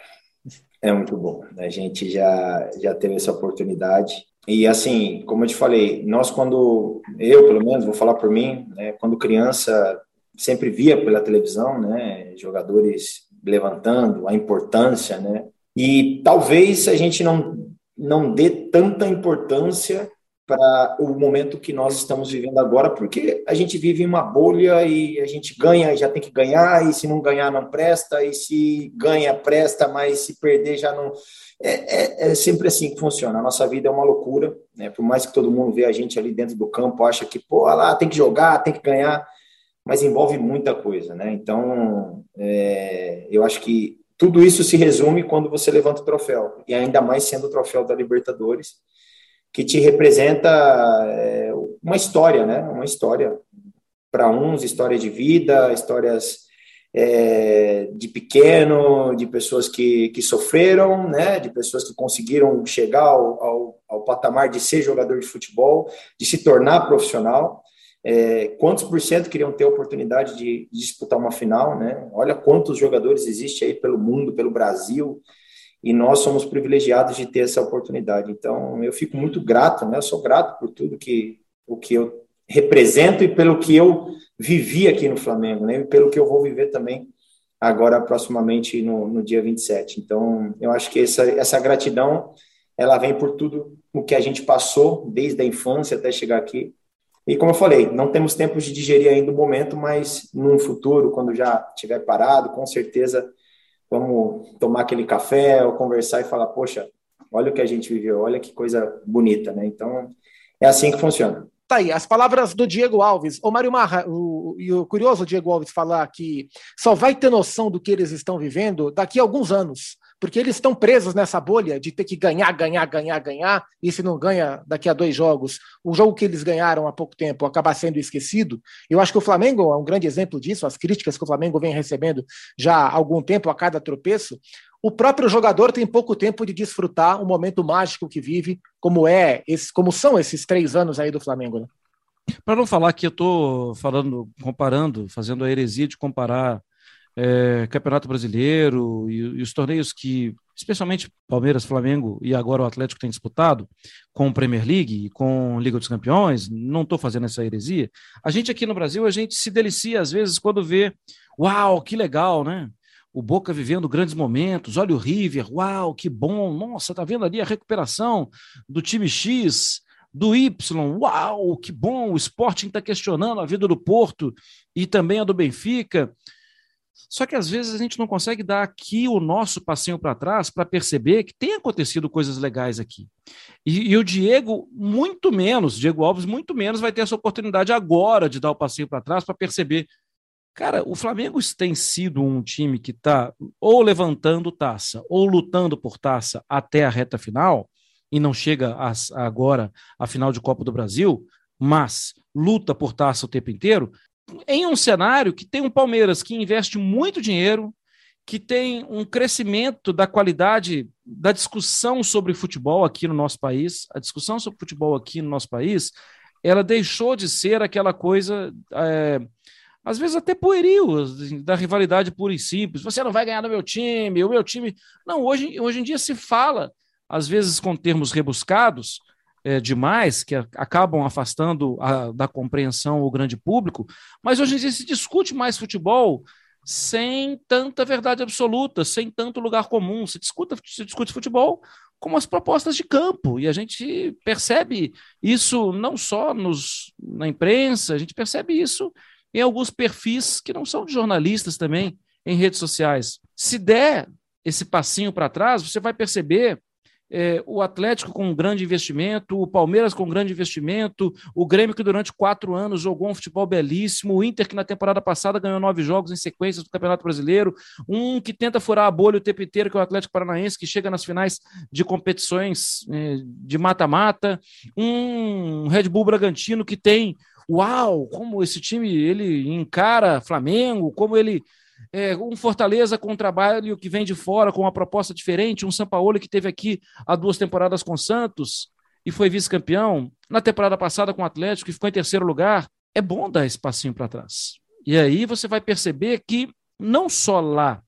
É muito bom. A gente já já teve essa oportunidade e assim, como eu te falei, nós quando eu, pelo menos, vou falar por mim, né, quando criança sempre via pela televisão, né, jogadores levantando a importância, né, e talvez a gente não não dê tanta importância para o momento que nós estamos vivendo agora, porque a gente vive em uma bolha e a gente ganha, já tem que ganhar, e se não ganhar não presta, e se ganha presta, mas se perder já não. É, é, é sempre assim que funciona. A nossa vida é uma loucura, né? Por mais que todo mundo vê a gente ali dentro do campo, acha que, pô, lá tem que jogar, tem que ganhar mas envolve muita coisa, né? Então, é, eu acho que tudo isso se resume quando você levanta o troféu, e ainda mais sendo o troféu da Libertadores, que te representa é, uma história, né? Uma história para uns, história de vida, histórias é, de pequeno, de pessoas que, que sofreram, né, de pessoas que conseguiram chegar ao, ao, ao patamar de ser jogador de futebol, de se tornar profissional. É, quantos por cento queriam ter a oportunidade de, de, disputar uma final, né? Olha quantos jogadores existem aí pelo mundo, pelo Brasil, e nós somos privilegiados de ter essa oportunidade. Então, eu fico muito grato, né? Eu sou grato por tudo que o que eu represento e pelo que eu vivi aqui no Flamengo, né? E pelo que eu vou viver também agora, proximamente, no, no dia 27. Então, eu acho que essa, essa gratidão, ela vem por tudo o que a gente passou, desde a infância até chegar aqui. E como eu falei, não temos tempo de digerir ainda o momento, mas num futuro, quando já estiver parado, com certeza vamos tomar aquele café ou conversar e falar, poxa, olha o que a gente viveu, olha que coisa bonita, né? Então, é assim que funciona. Tá aí, as palavras do Diego Alves. O Mário Marra, o, e o curioso Diego Alves falar que só vai ter noção do que eles estão vivendo daqui a alguns anos, porque eles estão presos nessa bolha de ter que ganhar, ganhar, ganhar, ganhar, e se não ganha daqui a dois jogos, o jogo que eles ganharam há pouco tempo acabar sendo esquecido. Eu acho que o Flamengo é um grande exemplo disso, as críticas que o Flamengo vem recebendo já há algum tempo a cada tropeço o próprio jogador tem pouco tempo de desfrutar o momento mágico que vive, como é, como são esses três anos aí do Flamengo. Né? Para não falar que eu estou falando, comparando, fazendo a heresia de comparar é, Campeonato Brasileiro e, e, os torneios que, especialmente Palmeiras, Flamengo e agora o Atlético tem disputado, com Premier League e com Liga dos Campeões, não estou fazendo essa heresia. A gente aqui no Brasil, a gente se delicia às vezes quando vê, uau, que legal, né? o Boca vivendo grandes momentos. Olha o River, uau, que bom! Nossa, tá vendo ali a recuperação do time X, do Y, uau, que bom! O Sporting está questionando a vida do Porto e também a do Benfica. Só que às vezes a gente não consegue dar aqui o nosso passinho para trás para perceber que tem acontecido coisas legais aqui. E, e, o Diego, muito menos, Diego Alves, muito menos vai ter essa oportunidade agora de dar o passinho para trás para perceber Cara, o Flamengo tem sido um time que está ou levantando taça ou lutando por taça até a reta final, e não chega a, a agora à final de Copa do Brasil, mas luta por taça o tempo inteiro, em um cenário que tem um Palmeiras que investe muito dinheiro, que tem um crescimento da qualidade da discussão sobre futebol aqui no nosso país. A discussão sobre futebol aqui no nosso país, ela deixou de ser aquela coisa. É, às vezes até pueril, assim, da rivalidade pura e simples. Você não vai ganhar no meu time, o meu time. Não, hoje, hoje em dia se fala, às vezes com termos rebuscados é, demais, que acabam afastando a, da compreensão o grande público, mas hoje em dia se discute mais futebol sem tanta verdade absoluta, sem tanto lugar comum. Se discute, se discute futebol como as propostas de campo, e a gente percebe isso não só nos, na imprensa, a gente percebe isso em alguns perfis que não são de jornalistas também, em redes sociais. Se der esse passinho para trás, você vai perceber é, o Atlético com um grande investimento, o Palmeiras com um grande investimento, o Grêmio que durante quatro anos jogou um futebol belíssimo, o Inter que na temporada passada ganhou nove jogos em sequência do Campeonato Brasileiro, um que tenta furar a bolha o tempo inteiro, que é o Atlético Paranaense, que chega nas finais de competições é, de mata-mata, um Red Bull Bragantino que tem uau, como esse time ele encara Flamengo, como ele é, um Fortaleza com um trabalho que vem de fora, com uma proposta diferente, um Sampaoli que teve aqui há duas temporadas com Santos e foi vice-campeão, na temporada passada com o Atlético e ficou em terceiro lugar. É bom dar esse passinho para trás. E aí você vai perceber que não só lá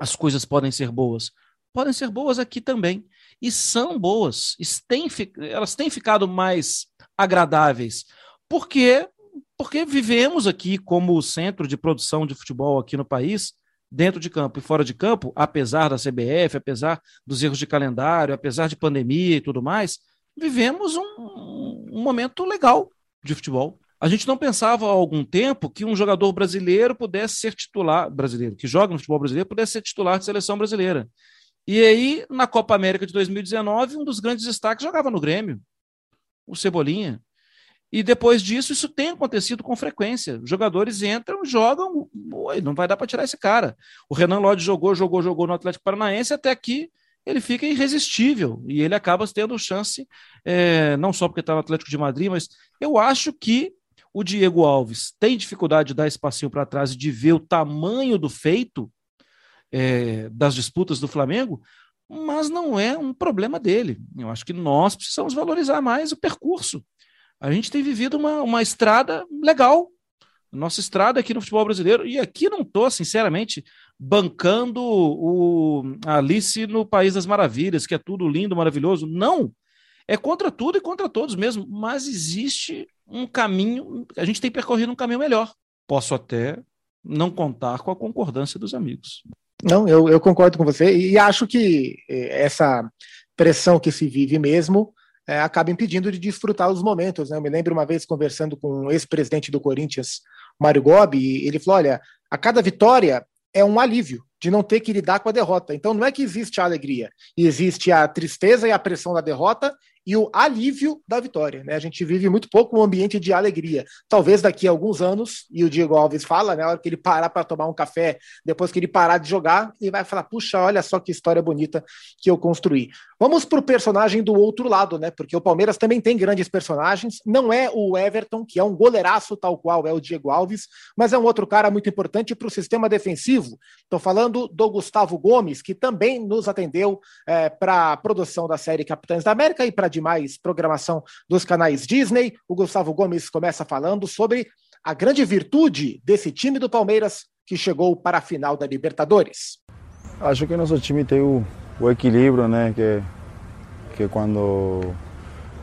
as coisas podem ser boas, podem ser boas aqui também. E são boas. Elas têm ficado mais agradáveis porque porque vivemos aqui como centro de produção de futebol aqui no país, dentro de campo e fora de campo, apesar da CBF, apesar dos erros de calendário, apesar de pandemia e tudo mais, vivemos um, um momento legal de futebol. A gente não pensava há algum tempo que um jogador brasileiro pudesse ser titular, brasileiro, que joga no futebol brasileiro, pudesse ser titular de seleção brasileira. E aí, na Copa América de 2019, um dos grandes destaques jogava no Grêmio, o Cebolinha. E depois disso, isso tem acontecido com frequência. Os jogadores entram, jogam, oi, não vai dar para tirar esse cara. O Renan Lodge jogou, jogou, jogou no Atlético Paranaense, até aqui ele fica irresistível e ele acaba tendo chance, é, não só porque está no Atlético de Madrid, mas eu acho que o Diego Alves tem dificuldade de dar esse passinho para trás e de ver o tamanho do feito é, das disputas do Flamengo, mas não é um problema dele. Eu acho que nós precisamos valorizar mais o percurso. A gente tem vivido uma, uma estrada legal, nossa estrada aqui no futebol brasileiro, e aqui não estou, sinceramente, bancando o Alice no País das Maravilhas, que é tudo lindo, maravilhoso. Não! É contra tudo e contra todos mesmo, mas existe um caminho, a gente tem percorrido um caminho melhor. Posso até não contar com a concordância dos amigos. Não, eu, eu concordo com você e acho que eh, essa pressão que se vive mesmo é, acaba impedindo de desfrutar os momentos. Né? Eu me lembro uma vez conversando com o ex-presidente do Corinthians, Mário Gobi, e ele falou: olha, a cada vitória é um alívio de não ter que lidar com a derrota. Então não é que existe a alegria, existe a tristeza e a pressão da derrota e o alívio da vitória. Né? A gente vive muito pouco um ambiente de alegria. Talvez daqui a alguns anos, e o Diego Alves fala, né, hora que ele parar para tomar um café, depois que ele parar de jogar, ele vai falar: puxa, olha só que história bonita que eu construí. Vamos para o personagem do outro lado, né? Porque o Palmeiras também tem grandes personagens. Não é o Everton, que é um goleiraço tal qual é o Diego Alves, mas é um outro cara muito importante para o sistema defensivo. Estou falando do Gustavo Gomes, que também nos atendeu é, para a produção da série Capitães da América e para demais programação dos canais Disney. O Gustavo Gomes começa falando sobre a grande virtude desse time do Palmeiras que chegou para a final da Libertadores. Acho que nosso time tem o, o equilíbrio, né? Que, que quando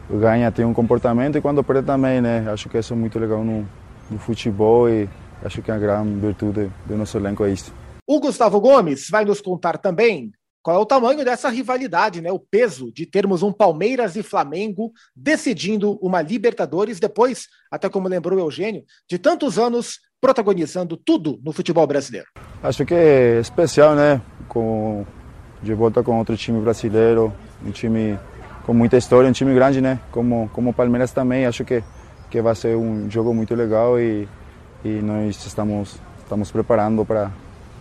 ganha tem um comportamento e quando perde também, né? Acho que isso é muito legal no, no futebol e acho que a grande virtude do nosso elenco é isso. O Gustavo Gomes vai nos contar também qual é o tamanho dessa rivalidade, né? O peso de termos um Palmeiras e Flamengo decidindo uma Libertadores depois, até como lembrou Eugênio, de tantos anos protagonizando tudo no futebol brasileiro. Acho que é especial, né? Com de volta com outro time brasileiro, um time com muita história, um time grande, né? Como como o Palmeiras também. Acho que que vai ser um jogo muito legal e e nós estamos estamos preparando para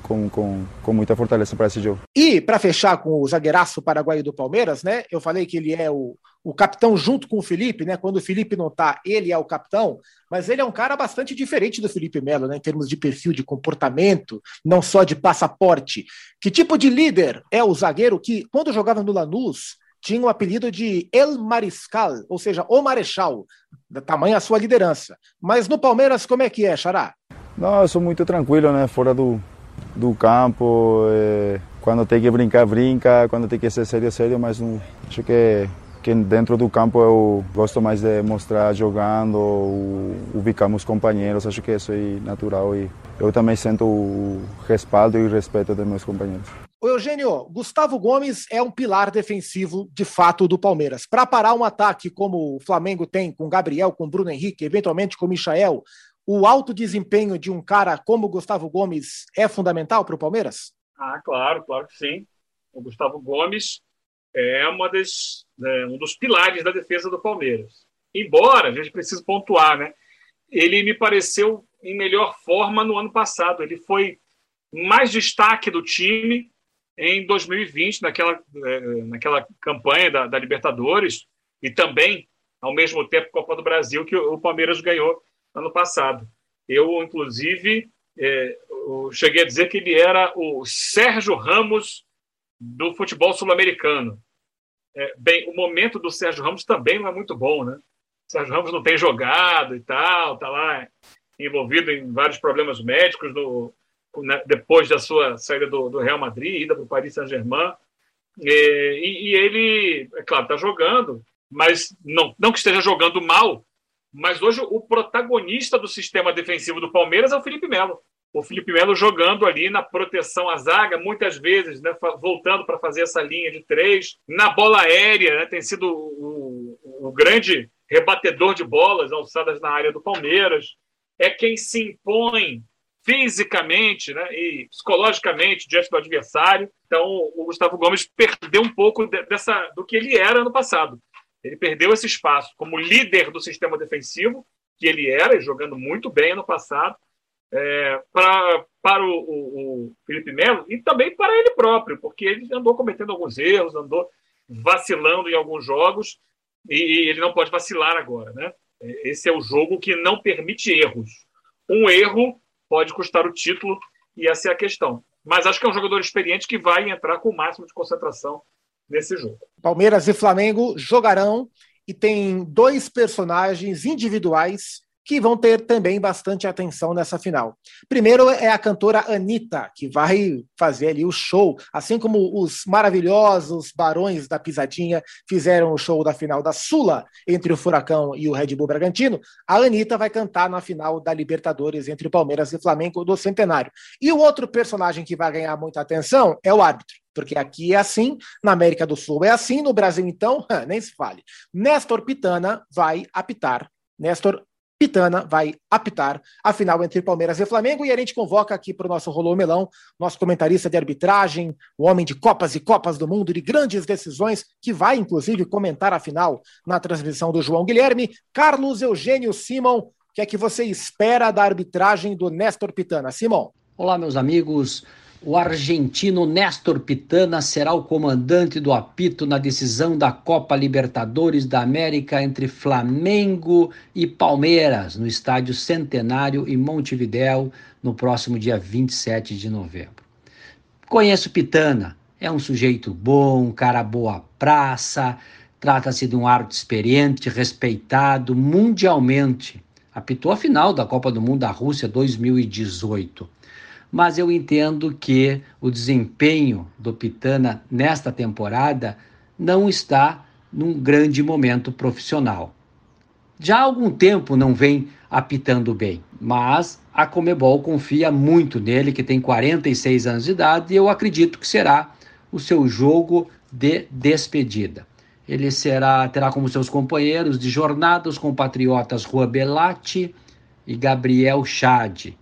com, com, com muita fortaleza para esse jogo. E para fechar com o zagueiraço paraguaio do Palmeiras, né? Eu falei que ele é o, o capitão junto com o Felipe, né? Quando o Felipe não tá, ele é o capitão, mas ele é um cara bastante diferente do Felipe Melo, né? Em termos de perfil, de comportamento, não só de passaporte. Que tipo de líder é o zagueiro que, quando jogava no Lanús, tinha o apelido de El Mariscal, ou seja, o Marechal, da tamanha a sua liderança. Mas no Palmeiras, como é que é, Xará? Não, eu sou muito tranquilo, né? Fora do, do campo. É, quando tem que brincar, brinca. Quando tem que ser sério, sério. Mas não, acho que, que dentro do campo eu gosto mais de mostrar jogando, ubicar meus companheiros. Acho que isso é natural e eu também sinto o respaldo e o respeito dos meus companheiros. O Eugênio, Gustavo Gomes é um pilar defensivo de fato do Palmeiras. Para parar um ataque como o Flamengo tem com Gabriel, com Bruno Henrique, eventualmente com Michael, o alto desempenho de um cara como Gustavo Gomes é fundamental para o Palmeiras? Ah, claro, claro que sim. O Gustavo Gomes é uma das, né, um dos pilares da defesa do Palmeiras. Embora, a gente precise pontuar, né? Ele me pareceu em melhor forma no ano passado. Ele foi mais destaque do time em 2020, naquela, é, naquela campanha da, da Libertadores, e também, ao mesmo tempo, Copa do Brasil, que o Palmeiras ganhou ano passado. Eu, inclusive, é, eu cheguei a dizer que ele era o Sérgio Ramos do futebol sul-americano. É, bem, o momento do Sérgio Ramos também não é muito bom, né? O Sérgio Ramos não tem jogado e tal, tá lá envolvido em vários problemas médicos no, né, depois da sua saída do, do Real Madrid, ida para o Paris Saint-Germain. E, e, ele, é claro, está jogando, mas não, não que esteja jogando mal, mas hoje o protagonista do sistema defensivo do Palmeiras é o Felipe Melo. O Felipe Melo jogando ali na proteção à zaga, muitas vezes, né, voltando para fazer essa linha de três. Na bola aérea, né, tem sido o, o, grande rebatedor de bolas alçadas na área do Palmeiras. É quem se impõe fisicamente né, e psicologicamente diante do adversário. Então, o Gustavo Gomes perdeu um pouco dessa do que ele era no passado Ele perdeu esse espaço como líder do sistema defensivo, que ele era, jogando muito bem no passado, é, pra, para o, o, o Felipe Melo e também para ele próprio, porque ele andou cometendo alguns erros, andou vacilando em alguns jogos e ele não pode vacilar agora, né? Esse é o jogo que não permite erros. Um erro pode custar o título e essa é a questão. Mas acho que é um jogador experiente que vai entrar com o máximo de concentração nesse jogo. Palmeiras e Flamengo jogarão e tem dois personagens individuais que vão ter também bastante atenção nessa final. Primeiro é a cantora Anitta, que vai fazer ali o show, assim como os maravilhosos Barões da Pisadinha fizeram o show da final da Sula entre o Furacão e o Red Bull Bragantino, a Anitta vai cantar na final da Libertadores entre o Palmeiras e o Flamengo do Centenário. E o outro personagem que vai ganhar muita atenção é o árbitro porque aqui é assim, na América do Sul é assim, no Brasil então, nem se fale. Néstor Pitana vai apitar. Néstor Pitana vai apitar a final entre Palmeiras e Flamengo. E a gente convoca aqui para o nosso Rolô Melão, nosso comentarista de arbitragem, o homem de Copas e Copas do Mundo, de grandes decisões, que vai inclusive comentar a final na transmissão do João Guilherme, Carlos Eugênio Simon. O que é que você espera da arbitragem do Néstor Pitana? Simon. Olá, meus amigos. O argentino Néstor Pitana será o comandante do apito na decisão da Copa Libertadores da América entre Flamengo e Palmeiras, no estádio Centenário em Montevidéu, no próximo dia 27 de novembro. Conheço Pitana, é um sujeito bom, um cara boa praça, trata-se de um árbitro experiente, respeitado mundialmente. Apitou a final da Copa do Mundo da Rússia 2018 mas eu entendo que o desempenho do Pitana nesta temporada não está num grande momento profissional. Já há algum tempo não vem apitando bem, mas a Comebol confia muito nele, que tem 46 anos de idade, e eu acredito que será o seu jogo de despedida. Ele será terá como seus companheiros de jornada os compatriotas Rua Belatti e Gabriel Chade,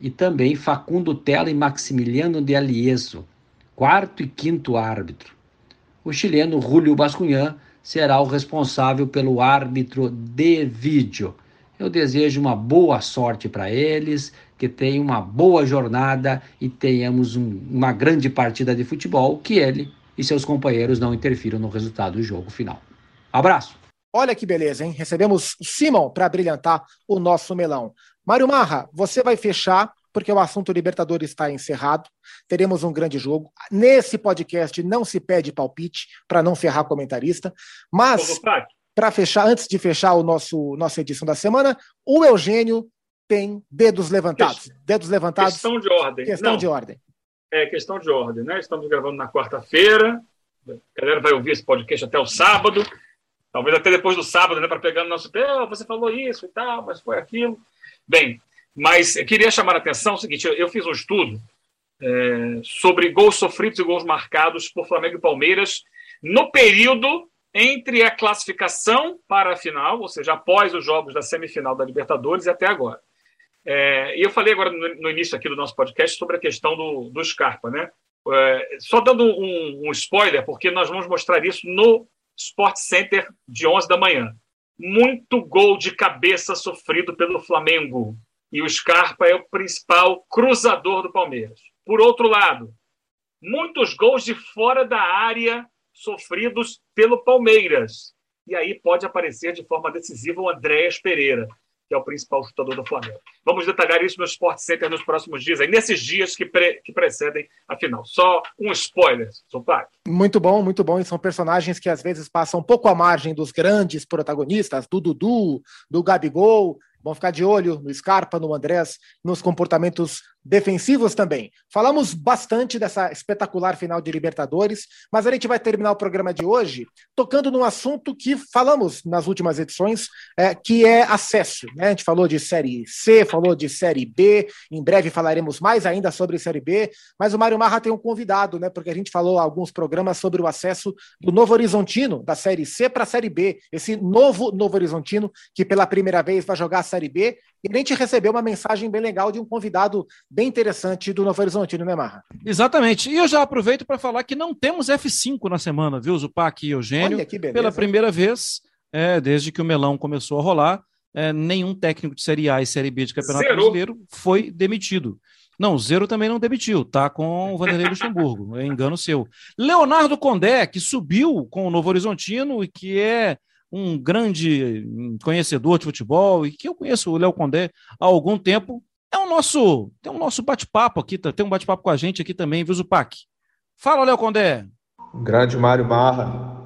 e também Facundo Tela e Maximiliano de Alieso, quarto e quinto árbitro. O chileno Julio Bascunhã será o responsável pelo árbitro de vídeo. Eu desejo uma boa sorte para eles, que tenham uma boa jornada e tenhamos um, uma grande partida de futebol, que ele e seus companheiros não interfiram no resultado do jogo final. Abraço! Olha que beleza, hein? Recebemos Simon para brilhantar o nosso melão. Mário Marra, você vai fechar, porque o assunto Libertadores está encerrado. Teremos um grande jogo. Nesse podcast não se pede palpite para não ferrar comentarista. Mas, para fechar, antes de fechar o nosso nossa edição da semana, o Eugênio tem dedos levantados. Dedos levantados. Questão de ordem. Questão não. de ordem. É questão de ordem, né? Estamos gravando na quarta-feira. A galera vai ouvir esse podcast até o sábado. Talvez até depois do sábado, né? Para pegar no nosso pé, oh, você falou isso e tal, mas foi aquilo. Bem, mas eu queria chamar a atenção o seguinte: eu, eu fiz um estudo é, sobre gols sofridos e gols marcados por Flamengo e Palmeiras no período entre a classificação para a final, ou seja, após os jogos da semifinal da Libertadores e até agora. É, e eu falei agora no, no, início aqui do nosso podcast sobre a questão do, do Scarpa, né? É, só dando um, um, spoiler, porque nós vamos mostrar isso no Sport Center de 11 da manhã. Muito gol de cabeça sofrido pelo Flamengo e o Scarpa é o principal cruzador do Palmeiras. Por outro lado, muitos gols de fora da área sofridos pelo Palmeiras. E aí pode aparecer de forma decisiva o Andréas Pereira, que é o principal chutador do Flamengo. Vamos detalhar isso no Sport Center nos próximos dias, aí, nesses dias que, pre que precedem a final. Só um spoiler, Sopac. Muito bom, muito bom. E são personagens que às vezes passam um pouco à margem dos grandes protagonistas, do Dudu, do Gabigol, Vamos ficar de olho no Scarpa, no Andrés, nos comportamentos defensivos também. Falamos bastante dessa espetacular final de Libertadores, mas a gente vai terminar o programa de hoje tocando num assunto que falamos nas últimas edições, é, que é acesso. Né? A gente falou de Série C, falou de Série B, em breve falaremos mais ainda sobre Série B, mas o Mário Marra tem um convidado, né? porque a gente falou alguns programas sobre o acesso do Novo Horizontino, da Série C para a Série B, esse novo Novo Horizontino, que pela primeira vez vai jogar a Série B E a gente recebeu uma mensagem bem legal de um convidado bem interessante do Novo Horizontino, né, Marra? Exatamente. E eu já aproveito para falar que não temos F5 na semana, viu, Zupac e Eugênio? Olha que beleza. Pela primeira vez, é, desde que o melão começou a rolar, é, nenhum técnico de Série A e Série B de Campeonato Zero. Brasileiro foi demitido. Não, Zero também não demitiu, tá com o Vanderlei Luxemburgo, é engano seu. Leonardo Condé, que subiu com o Novo Horizontino e que é um grande conhecedor de futebol e que eu conheço o Léo Condé há algum tempo, é o nosso, tem um nosso bate-papo aqui, tem um bate-papo com a gente aqui também, viu, Zupac? Fala, Léo Condé. Grande Mário Marra,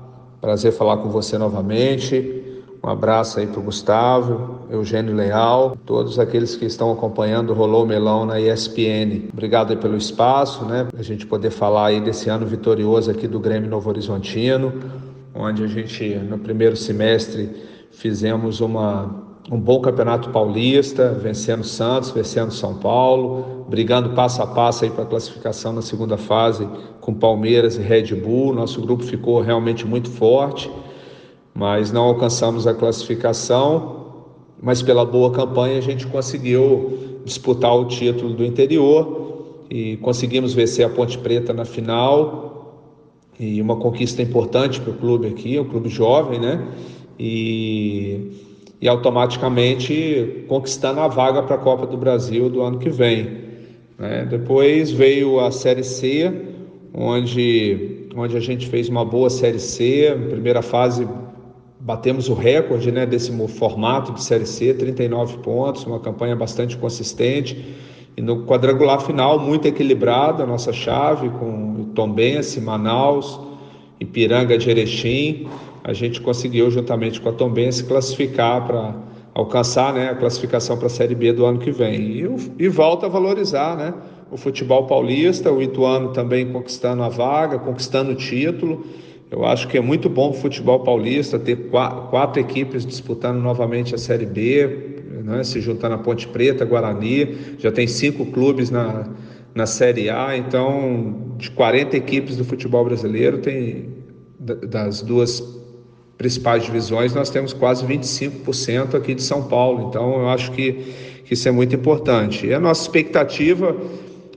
prazer falar com você novamente. Um abraço aí para o Gustavo, Eugênio Leal, todos aqueles que estão acompanhando o Rolou Melão na ESPN. Obrigado aí pelo espaço, né? A gente poder falar aí desse ano vitorioso aqui do Grêmio Novo Horizontino onde a gente, no primeiro semestre, fizemos uma, um bom campeonato paulista, vencendo Santos, vencendo São Paulo, brigando passo a passo para a classificação na segunda fase com Palmeiras e Red Bull. Nosso grupo ficou realmente muito forte, mas não alcançamos a classificação. Mas pela boa campanha a gente conseguiu disputar o título do interior e conseguimos vencer a Ponte Preta na final e uma conquista importante para o clube aqui, é um clube jovem, né? E, e automaticamente conquistando a vaga para a Copa do Brasil do ano que vem. Né? Depois veio a Série C, onde, onde a gente fez uma boa Série C, primeira fase batemos o recorde né, desse formato de Série C, 39 pontos, uma campanha bastante consistente. E no quadrangular final, muito equilibrado a nossa chave, com Tombense, Manaus, Ipiranga de Erechim. A gente conseguiu, juntamente com a Tombense, classificar para alcançar né, a classificação para a Série B do ano que vem. E, e volta a valorizar né, o futebol paulista, o Ituano também conquistando a vaga, conquistando o título. Eu acho que é muito bom o futebol paulista ter quatro, quatro equipes disputando novamente a Série B, né, se juntando a Ponte Preta, Guarani, já tem cinco clubes na, na Série A, então de 40 equipes do futebol brasileiro, tem das duas principais divisões, nós temos quase 25% aqui de São Paulo, então eu acho que, que isso é muito importante. E a nossa expectativa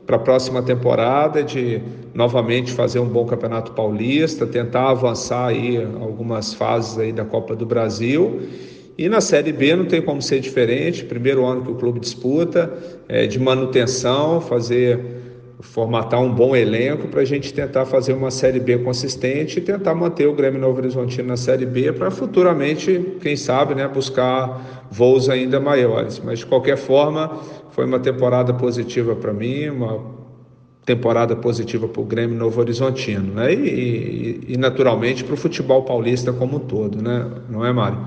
para a próxima temporada é de novamente fazer um bom campeonato paulista, tentar avançar aí algumas fases aí da Copa do Brasil e na Série B não tem como ser diferente. Primeiro ano que o clube disputa, é, de manutenção, fazer formatar um bom elenco para a gente tentar fazer uma Série B consistente e tentar manter o Grêmio Novo Horizontino na Série B para futuramente, quem sabe, né, buscar voos ainda maiores. Mas de qualquer forma, foi uma temporada positiva para mim, uma temporada positiva para o Grêmio Novo Horizontino, né? E, e, e naturalmente para o futebol paulista como um todo, né? Não é, Mário?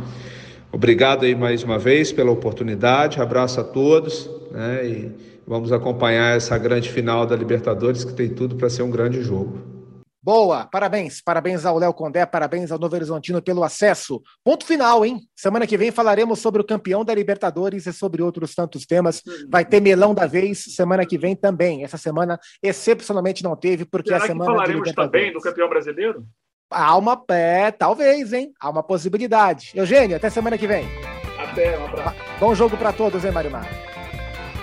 Obrigado aí mais uma vez pela oportunidade, abraço a todos né, e vamos acompanhar essa grande final da Libertadores que tem tudo para ser um grande jogo. Boa, parabéns, parabéns ao Léo Condé, parabéns ao Novo Horizontino pelo acesso. Ponto final, hein? Semana que vem falaremos sobre o campeão da Libertadores e sobre outros tantos temas. Vai ter melão da vez semana que vem também. Essa semana excepcionalmente não teve porque Será a semana que falaremos de também do campeão brasileiro? Há uma. É, talvez, hein? Há uma possibilidade. Eugênio, até semana que vem. Até, um abraço. Bom jogo para todos, hein, Marimar?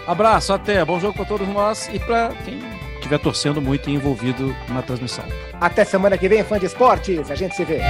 Abraço, até. Bom jogo para todos nós e para quem estiver torcendo muito e envolvido na transmissão. Até semana que vem, fã de esportes. A gente se vê.